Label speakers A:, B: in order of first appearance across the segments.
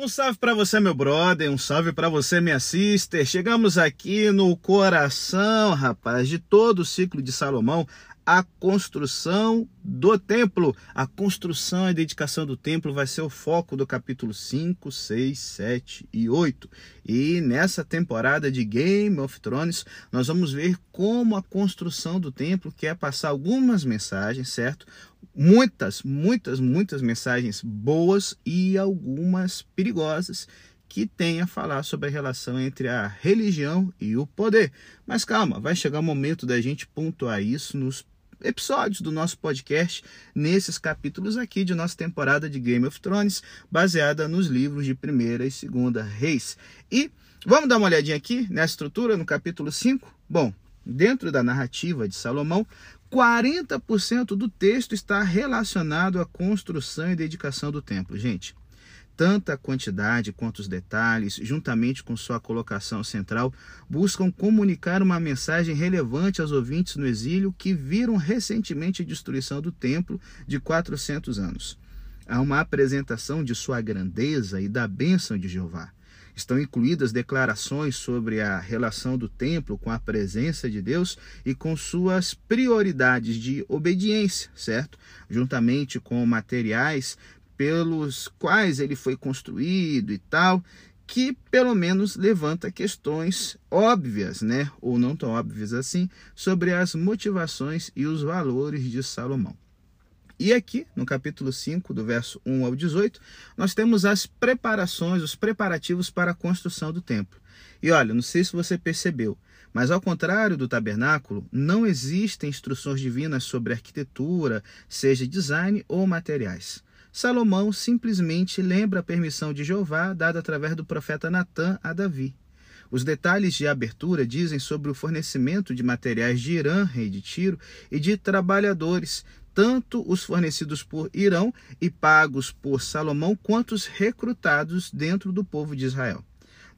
A: Um salve para você, meu brother, um salve para você, minha sister. Chegamos aqui no coração, rapaz, de todo o ciclo de Salomão, a construção do templo. A construção e dedicação do templo vai ser o foco do capítulo 5, 6, 7 e 8. E nessa temporada de Game of Thrones, nós vamos ver como a construção do templo quer passar algumas mensagens, certo? Muitas, muitas, muitas mensagens boas e algumas perigosas que tem a falar sobre a relação entre a religião e o poder. Mas calma, vai chegar o momento da gente pontuar isso nos episódios do nosso podcast nesses capítulos aqui de nossa temporada de Game of Thrones, baseada nos livros de primeira e segunda Reis. E vamos dar uma olhadinha aqui nessa estrutura no capítulo 5? Bom, dentro da narrativa de Salomão, 40% do texto está relacionado à construção e dedicação do templo. Gente, tanto a quantidade quanto os detalhes, juntamente com sua colocação central, buscam comunicar uma mensagem relevante aos ouvintes no exílio que viram recentemente a destruição do templo de 400 anos. Há uma apresentação de sua grandeza e da bênção de Jeová. Estão incluídas declarações sobre a relação do templo com a presença de Deus e com suas prioridades de obediência, certo? Juntamente com materiais pelos quais ele foi construído e tal, que pelo menos levanta questões óbvias, né, ou não tão óbvias assim, sobre as motivações e os valores de Salomão. E aqui, no capítulo 5, do verso 1 ao 18, nós temos as preparações, os preparativos para a construção do templo. E olha, não sei se você percebeu, mas ao contrário do tabernáculo, não existem instruções divinas sobre arquitetura, seja design ou materiais. Salomão simplesmente lembra a permissão de Jeová dada através do profeta Natã a Davi. Os detalhes de abertura dizem sobre o fornecimento de materiais de Irã, rei de Tiro, e de trabalhadores, tanto os fornecidos por Irão e pagos por Salomão, quanto os recrutados dentro do povo de Israel.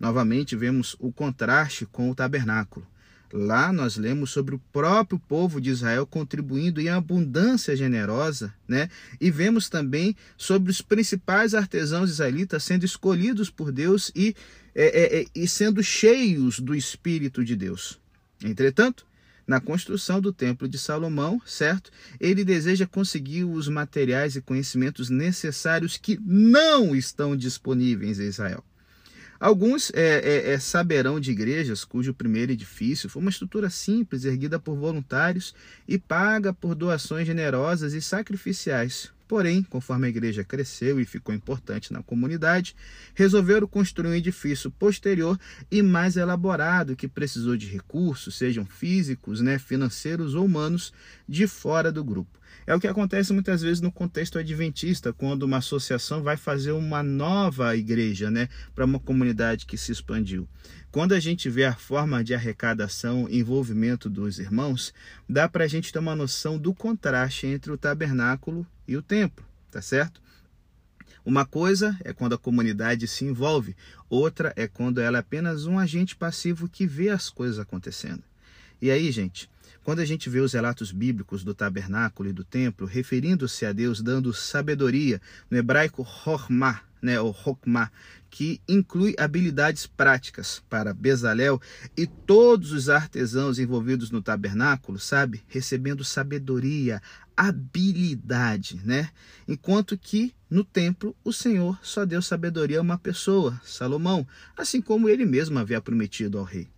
A: Novamente vemos o contraste com o tabernáculo. Lá nós lemos sobre o próprio povo de Israel contribuindo em abundância generosa, né? E vemos também sobre os principais artesãos israelitas sendo escolhidos por Deus e, é, é, é, e sendo cheios do Espírito de Deus. Entretanto, na construção do templo de Salomão, certo? Ele deseja conseguir os materiais e conhecimentos necessários que não estão disponíveis em Israel. Alguns é, é, é, saberão de igrejas cujo primeiro edifício foi uma estrutura simples, erguida por voluntários e paga por doações generosas e sacrificiais. Porém, conforme a igreja cresceu e ficou importante na comunidade, resolveram construir um edifício posterior e mais elaborado que precisou de recursos, sejam físicos, né, financeiros ou humanos, de fora do grupo. É o que acontece muitas vezes no contexto adventista, quando uma associação vai fazer uma nova igreja, né, para uma comunidade que se expandiu. Quando a gente vê a forma de arrecadação e envolvimento dos irmãos, dá para a gente ter uma noção do contraste entre o tabernáculo e o templo, tá certo? Uma coisa é quando a comunidade se envolve, outra é quando ela é apenas um agente passivo que vê as coisas acontecendo. E aí, gente, quando a gente vê os relatos bíblicos do tabernáculo e do templo, referindo-se a Deus dando sabedoria, no hebraico Hormah, né, ou Hokmah, que inclui habilidades práticas para Bezalel e todos os artesãos envolvidos no tabernáculo, sabe? Recebendo sabedoria, habilidade, né? Enquanto que no templo o Senhor só deu sabedoria a uma pessoa, Salomão, assim como ele mesmo havia prometido ao rei.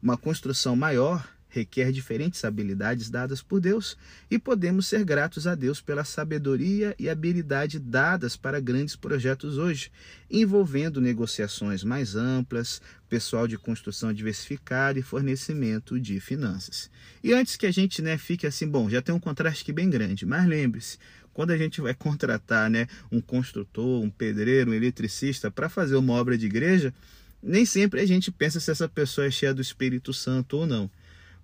A: Uma construção maior requer diferentes habilidades dadas por Deus e podemos ser gratos a Deus pela sabedoria e habilidade dadas para grandes projetos hoje, envolvendo negociações mais amplas, pessoal de construção diversificada e fornecimento de finanças. E antes que a gente né, fique assim, bom, já tem um contraste aqui bem grande, mas lembre-se, quando a gente vai contratar né, um construtor, um pedreiro, um eletricista para fazer uma obra de igreja, nem sempre a gente pensa se essa pessoa é cheia do Espírito Santo ou não.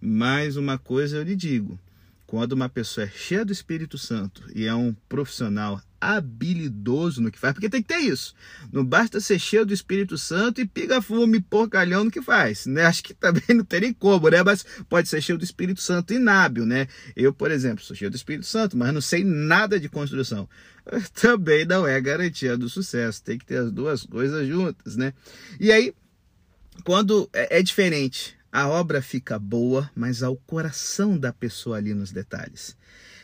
A: Mas uma coisa eu lhe digo: quando uma pessoa é cheia do Espírito Santo e é um profissional habilidoso no que faz, porque tem que ter isso. Não basta ser cheio do Espírito Santo e piga fume porcalhão no que faz, né? Acho que também não teria como, né? Mas pode ser cheio do Espírito Santo inábil, né? Eu, por exemplo, sou cheio do Espírito Santo, mas não sei nada de construção. Também não é garantia do sucesso. Tem que ter as duas coisas juntas, né? E aí, quando é, é diferente, a obra fica boa, mas ao coração da pessoa ali nos detalhes.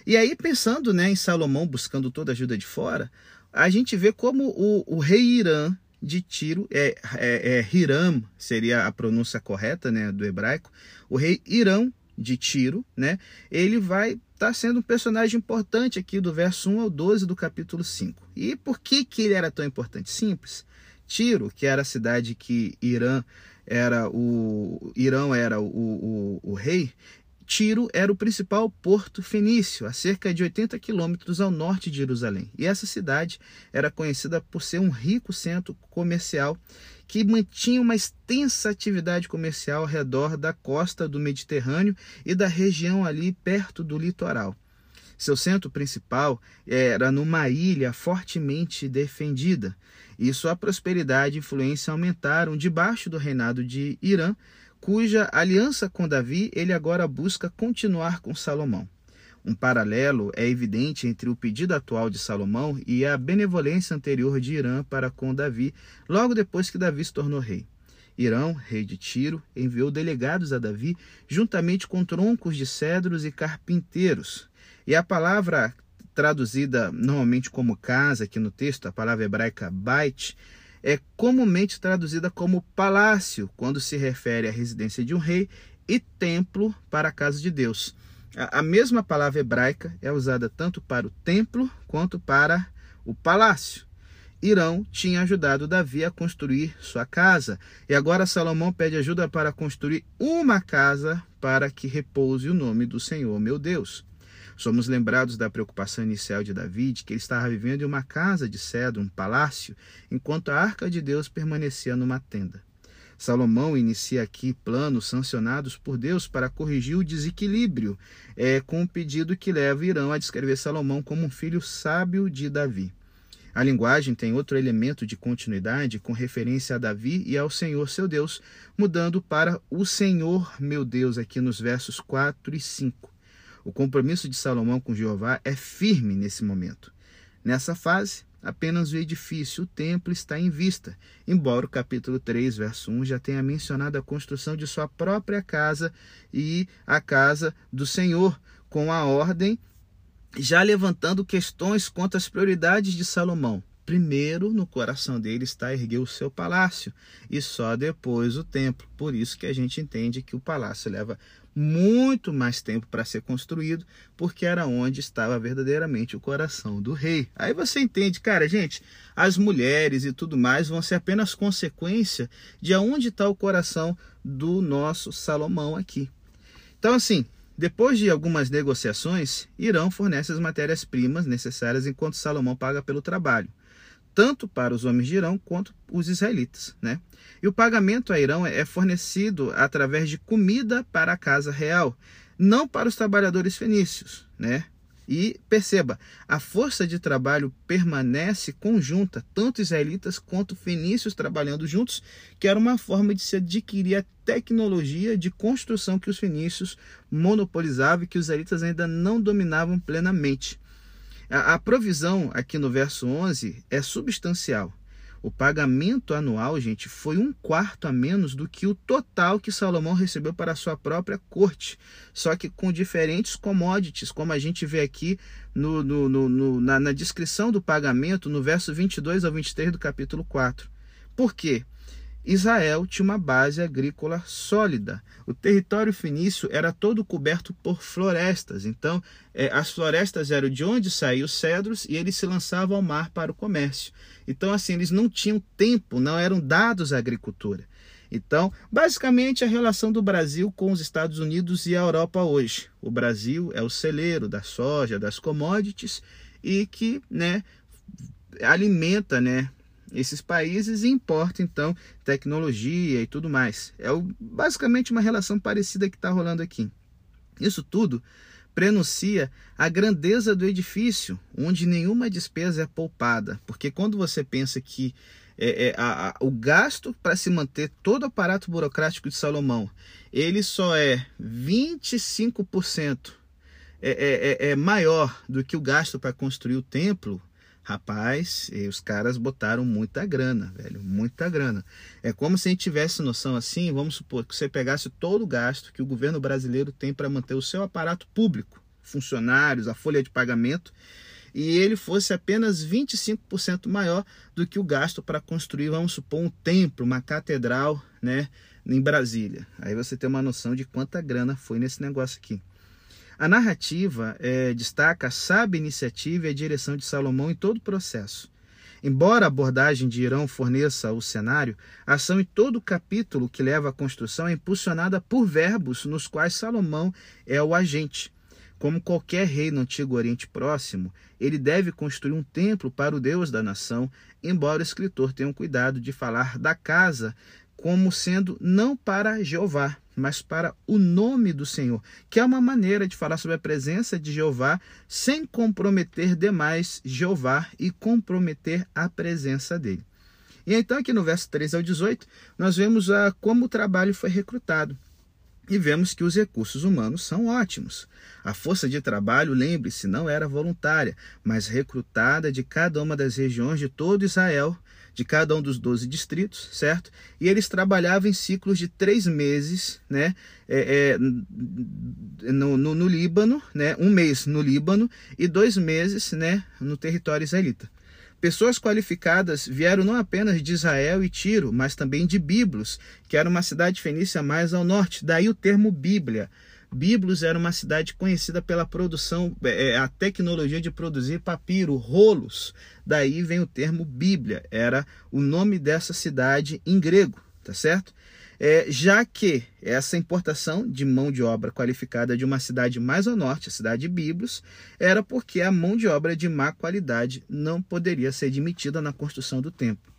A: E aí, pensando né, em Salomão buscando toda ajuda de fora, a gente vê como o, o rei Irã de Tiro, é, é, é Hiram seria a pronúncia correta né, do hebraico, o rei Irã de Tiro, né, ele vai estar tá sendo um personagem importante aqui do verso 1 ao 12 do capítulo 5. E por que, que ele era tão importante? Simples. Tiro, que era a cidade que Irã era o Irão era o, o, o rei, Tiro era o principal porto fenício, a cerca de 80 quilômetros ao norte de Jerusalém. E essa cidade era conhecida por ser um rico centro comercial que mantinha uma extensa atividade comercial ao redor da costa do Mediterrâneo e da região ali perto do litoral. Seu centro principal era numa ilha fortemente defendida, e sua prosperidade e influência aumentaram debaixo do reinado de Irã, cuja aliança com Davi ele agora busca continuar com Salomão. Um paralelo é evidente entre o pedido atual de Salomão e a benevolência anterior de Irã para com Davi, logo depois que Davi se tornou rei. Irão, rei de Tiro, enviou delegados a Davi, juntamente com troncos de cedros e carpinteiros, e a palavra traduzida normalmente como casa aqui no texto, a palavra hebraica bait, é comumente traduzida como palácio quando se refere à residência de um rei e templo para a casa de Deus. A mesma palavra hebraica é usada tanto para o templo quanto para o palácio. Irão tinha ajudado Davi a construir sua casa, e agora Salomão pede ajuda para construir uma casa para que repouse o nome do Senhor, meu Deus. Somos lembrados da preocupação inicial de Davi, que ele estava vivendo em uma casa de cedro, um palácio, enquanto a arca de Deus permanecia numa tenda. Salomão inicia aqui planos sancionados por Deus para corrigir o desequilíbrio, é, com o um pedido que leva Irão a descrever Salomão como um filho sábio de Davi. A linguagem tem outro elemento de continuidade com referência a Davi e ao Senhor seu Deus, mudando para o Senhor meu Deus aqui nos versos 4 e 5. O compromisso de Salomão com Jeová é firme nesse momento. Nessa fase, apenas o edifício, o templo, está em vista, embora o capítulo 3, verso 1 já tenha mencionado a construção de sua própria casa e a casa do Senhor, com a ordem já levantando questões quanto às prioridades de Salomão. Primeiro, no coração dele está erguer o seu palácio e só depois o templo. Por isso que a gente entende que o palácio leva muito mais tempo para ser construído, porque era onde estava verdadeiramente o coração do rei. Aí você entende, cara, gente, as mulheres e tudo mais vão ser apenas consequência de aonde está o coração do nosso Salomão aqui. Então, assim, depois de algumas negociações, Irão fornece as matérias-primas necessárias enquanto Salomão paga pelo trabalho tanto para os homens de Irão quanto os israelitas. Né? E o pagamento a Irão é fornecido através de comida para a casa real, não para os trabalhadores fenícios. Né? E perceba, a força de trabalho permanece conjunta, tanto israelitas quanto fenícios trabalhando juntos, que era uma forma de se adquirir a tecnologia de construção que os fenícios monopolizavam e que os israelitas ainda não dominavam plenamente. A, provisão aqui no verso 11 é substancial. O pagamento anual, gente, foi um quarto a menos do que o total que Salomão recebeu para a sua própria corte, só que com diferentes commodities, como a gente vê aqui no, no, no, na, na descrição do pagamento, no verso 22 ao 23 do capítulo 4. Por quê? Israel tinha uma base agrícola sólida. O território fenício era todo coberto por florestas. Então, é, as florestas eram de onde saíam os cedros e eles se lançavam ao mar para o comércio. Então, assim, eles não tinham tempo, não eram dados à agricultura. Então, basicamente, a relação do Brasil com os Estados Unidos e a Europa hoje. O Brasil é o celeiro da soja, das commodities e que né, alimenta né, esses países e importa então tecnologia e tudo mais. É basicamente uma relação parecida que está rolando aqui. Isso tudo prenuncia a grandeza do edifício, onde nenhuma despesa é poupada. Porque quando você pensa que é, é, a, a, o gasto para se manter todo o aparato burocrático de Salomão, ele só é 25% é, é, é, é maior do que o gasto para construir o templo, Rapaz, os caras botaram muita grana, velho, muita grana. É como se a gente tivesse noção assim, vamos supor que você pegasse todo o gasto que o governo brasileiro tem para manter o seu aparato público, funcionários, a folha de pagamento, e ele fosse apenas 25% maior do que o gasto para construir, vamos supor, um templo, uma catedral, né, em Brasília. Aí você tem uma noção de quanta grana foi nesse negócio aqui. A narrativa é, destaca a sábia iniciativa e a direção de Salomão em todo o processo. Embora a abordagem de Irão forneça o cenário, a ação em todo o capítulo que leva à construção é impulsionada por verbos nos quais Salomão é o agente. Como qualquer rei no Antigo Oriente Próximo, ele deve construir um templo para o Deus da nação, embora o escritor tenha cuidado de falar da casa como sendo não para Jeová, mas para o nome do Senhor, que é uma maneira de falar sobre a presença de Jeová sem comprometer demais Jeová e comprometer a presença dele. E então, aqui no verso 13 ao 18, nós vemos a, como o trabalho foi recrutado. E vemos que os recursos humanos são ótimos. A força de trabalho, lembre-se, não era voluntária, mas recrutada de cada uma das regiões de todo Israel de cada um dos 12 distritos, certo? E eles trabalhavam em ciclos de três meses, né? É, é, no, no, no, Líbano, né? Um mês no Líbano e dois meses, né? No território israelita. Pessoas qualificadas vieram não apenas de Israel e Tiro, mas também de Biblos, que era uma cidade fenícia mais ao norte. Daí o termo Bíblia. Biblos era uma cidade conhecida pela produção, é, é, a tecnologia de produzir papiro, rolos. Daí vem o termo Bíblia, era o nome dessa cidade em grego, tá certo? É, já que essa importação de mão de obra qualificada de uma cidade mais ao norte, a cidade de Biblos, era porque a mão de obra de má qualidade não poderia ser admitida na construção do templo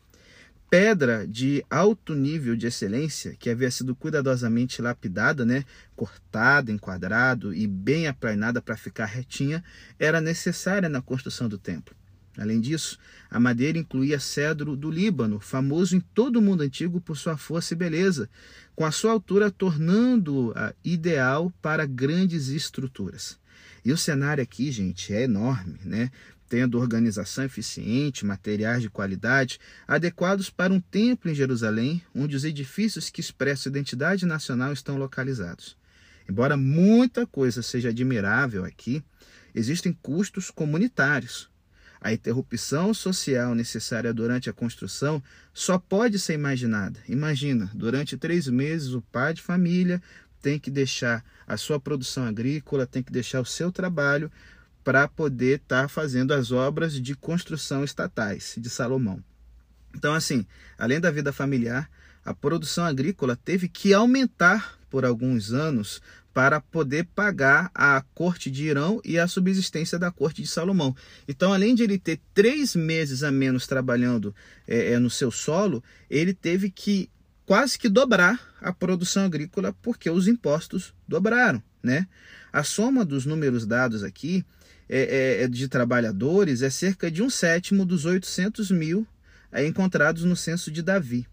A: pedra de alto nível de excelência, que havia sido cuidadosamente lapidada, né, cortada, enquadrado e bem aplainada para ficar retinha, era necessária na construção do templo. Além disso, a madeira incluía cedro do Líbano, famoso em todo o mundo antigo por sua força e beleza, com a sua altura tornando-a ideal para grandes estruturas. E o cenário aqui, gente, é enorme, né? Tendo organização eficiente, materiais de qualidade, adequados para um templo em Jerusalém, onde os edifícios que expressam identidade nacional estão localizados. Embora muita coisa seja admirável aqui, existem custos comunitários. A interrupção social necessária durante a construção só pode ser imaginada. Imagina, durante três meses o pai de família tem que deixar a sua produção agrícola, tem que deixar o seu trabalho para poder estar tá fazendo as obras de construção estatais de Salomão. Então, assim, além da vida familiar, a produção agrícola teve que aumentar por alguns anos para poder pagar a corte de Irão e a subsistência da corte de Salomão. Então, além de ele ter três meses a menos trabalhando é, é no seu solo, ele teve que quase que dobrar a produção agrícola porque os impostos dobraram, né? A soma dos números dados aqui é, é, é, de trabalhadores é cerca de um sétimo dos 800 mil é, encontrados no censo de Davi.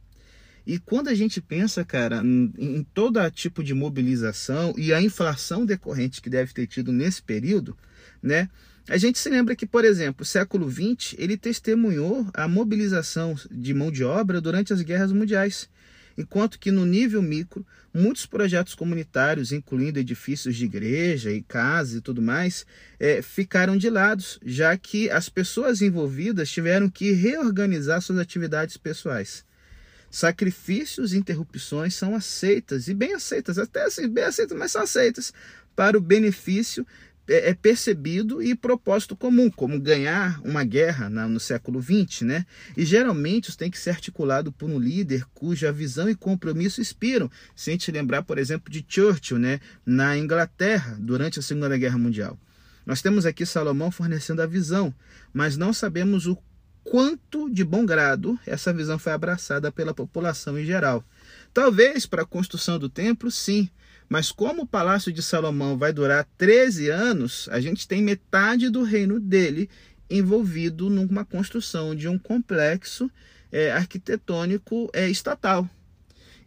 A: E quando a gente pensa, cara, em, em todo tipo de mobilização e a inflação decorrente que deve ter tido nesse período, né? A gente se lembra que, por exemplo, o século XX ele testemunhou a mobilização de mão de obra durante as guerras mundiais enquanto que no nível micro, muitos projetos comunitários, incluindo edifícios de igreja e casas e tudo mais, é, ficaram de lado, já que as pessoas envolvidas tiveram que reorganizar suas atividades pessoais. Sacrifícios e interrupções são aceitas, e bem aceitas, até assim, bem aceitas, mas são aceitas para o benefício é, é percebido e propósito comum, como ganhar uma guerra no século XX, né? E geralmente isso tem que ser articulado por um líder cuja visão e compromisso inspiram. Se a gente lembrar, por exemplo, de Churchill, né? Na Inglaterra, durante a Segunda Guerra Mundial. Nós temos aqui Salomão fornecendo a visão, mas não sabemos o quanto de bom grado essa visão foi abraçada pela população em geral. Talvez para a construção do templo, sim, Mas como o palácio de Salomão vai durar 13 anos, a gente tem metade do reino dele envolvido numa construção de um complexo é, arquitetônico é, estatal.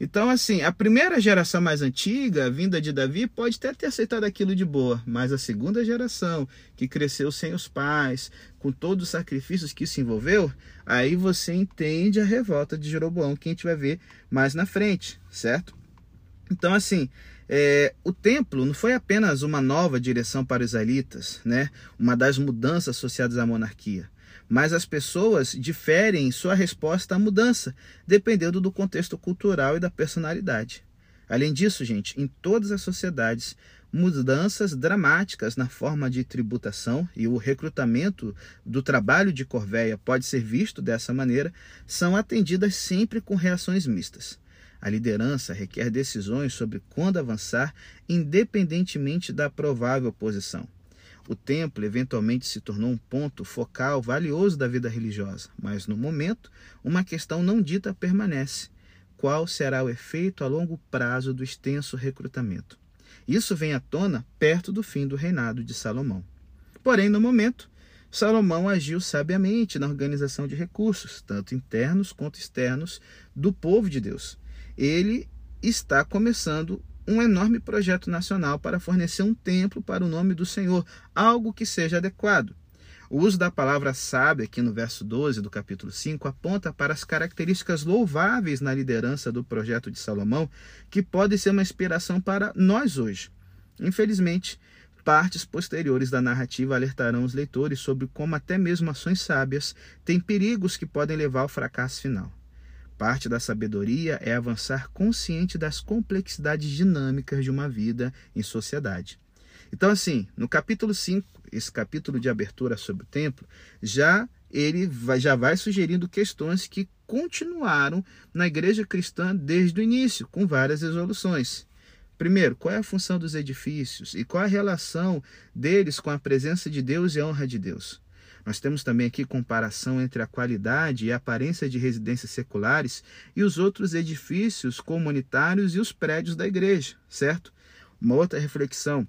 A: Então, assim, a primeira geração mais antiga, vinda de Davi, pode até ter aceitado aquilo de boa, mas a segunda geração, que cresceu sem os pais, com todos os sacrifícios que isso envolveu, aí você entende a revolta de Jeroboão, que a gente vai ver mais na frente, certo? Então, assim, é, o templo não foi apenas uma nova direção para os israelitas, né? uma das mudanças associadas à monarquia mas as pessoas diferem em sua resposta à mudança, dependendo do contexto cultural e da personalidade. Além disso, gente, em todas as sociedades, mudanças dramáticas na forma de tributação e o recrutamento do trabalho de corvéia pode ser visto dessa maneira, são atendidas sempre com reações mistas. A liderança requer decisões sobre quando avançar, independentemente da provável oposição. O templo eventualmente se tornou um ponto focal valioso da vida religiosa, mas no momento, uma questão não dita permanece: qual será o efeito a longo prazo do extenso recrutamento? Isso vem à tona perto do fim do reinado de Salomão. Porém, no momento, Salomão agiu sabiamente na organização de recursos, tanto internos quanto externos, do povo de Deus. Ele está começando um enorme projeto nacional para fornecer um templo para o nome do Senhor, algo que seja adequado. O uso da palavra sábio aqui no verso 12 do capítulo 5 aponta para as características louváveis na liderança do projeto de Salomão, que pode ser uma inspiração para nós hoje. Infelizmente, partes posteriores da narrativa alertarão os leitores sobre como até mesmo ações sábias têm perigos que podem levar ao fracasso final. Parte da sabedoria é avançar consciente das complexidades dinâmicas de uma vida em sociedade. Então, assim, no capítulo 5, esse capítulo de abertura sobre o templo, já ele vai, já vai sugerindo questões que continuaram na igreja cristã desde o início, com várias resoluções. Primeiro, qual é a função dos edifícios e qual a relação deles com a presença de Deus e a honra de Deus? Nós temos também aqui comparação entre a qualidade e a aparência de residências seculares e os outros edifícios comunitários e os prédios da igreja, certo? Uma outra reflexão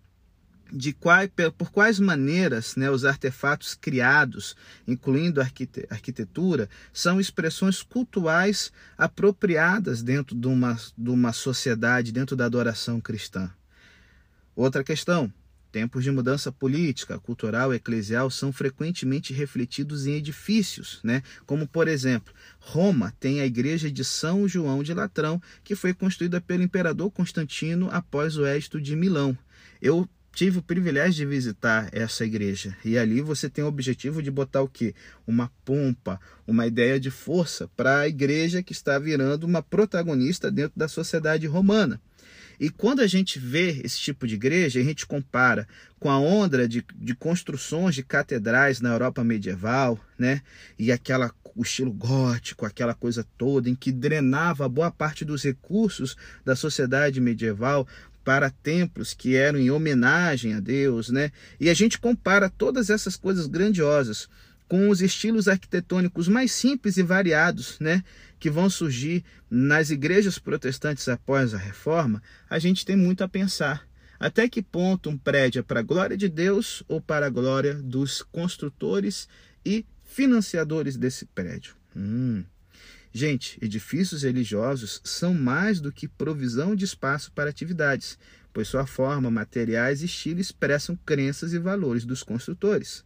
A: de qual, por quais maneiras né, os artefatos criados, incluindo a arquitetura, são expressões cultuais apropriadas dentro de uma, de uma sociedade, dentro da adoração cristã. Outra questão, Tempos de mudança política, cultural e eclesial são frequentemente refletidos em edifícios, né? como, por exemplo, Roma tem a igreja de São João de Latrão, que foi construída pelo imperador Constantino após o êxito de Milão. Eu tive o privilégio de visitar essa igreja e ali você tem o objetivo de botar o quê? Uma pompa, uma ideia de força para a igreja que está virando uma protagonista dentro da sociedade romana. E quando a gente vê esse tipo de igreja, a gente compara com a onda de, de construções de catedrais na Europa medieval, né? E aquela o estilo gótico, aquela coisa toda em que drenava boa parte dos recursos da sociedade medieval para templos que eram em homenagem a Deus, né? E a gente compara todas essas coisas grandiosas com os estilos arquitetônicos mais simples e variados, né, que vão surgir nas igrejas protestantes após a reforma, a gente tem muito a pensar. Até que ponto um prédio é para a glória de Deus ou para a glória dos construtores e financiadores desse prédio? Hum. Gente, edifícios religiosos são mais do que provisão de espaço para atividades, pois sua forma, materiais e estilo expressam crenças e valores dos construtores.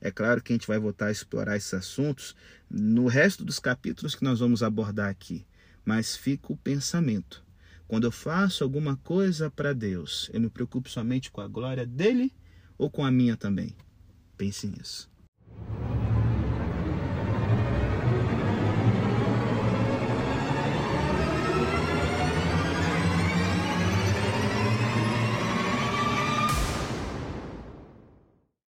A: É claro que a gente vai voltar a explorar esses assuntos no resto dos capítulos que nós vamos abordar aqui, mas fica o pensamento. Quando eu faço alguma coisa para Deus, eu me preocupo somente com a glória dele ou com a minha também? Pense nisso.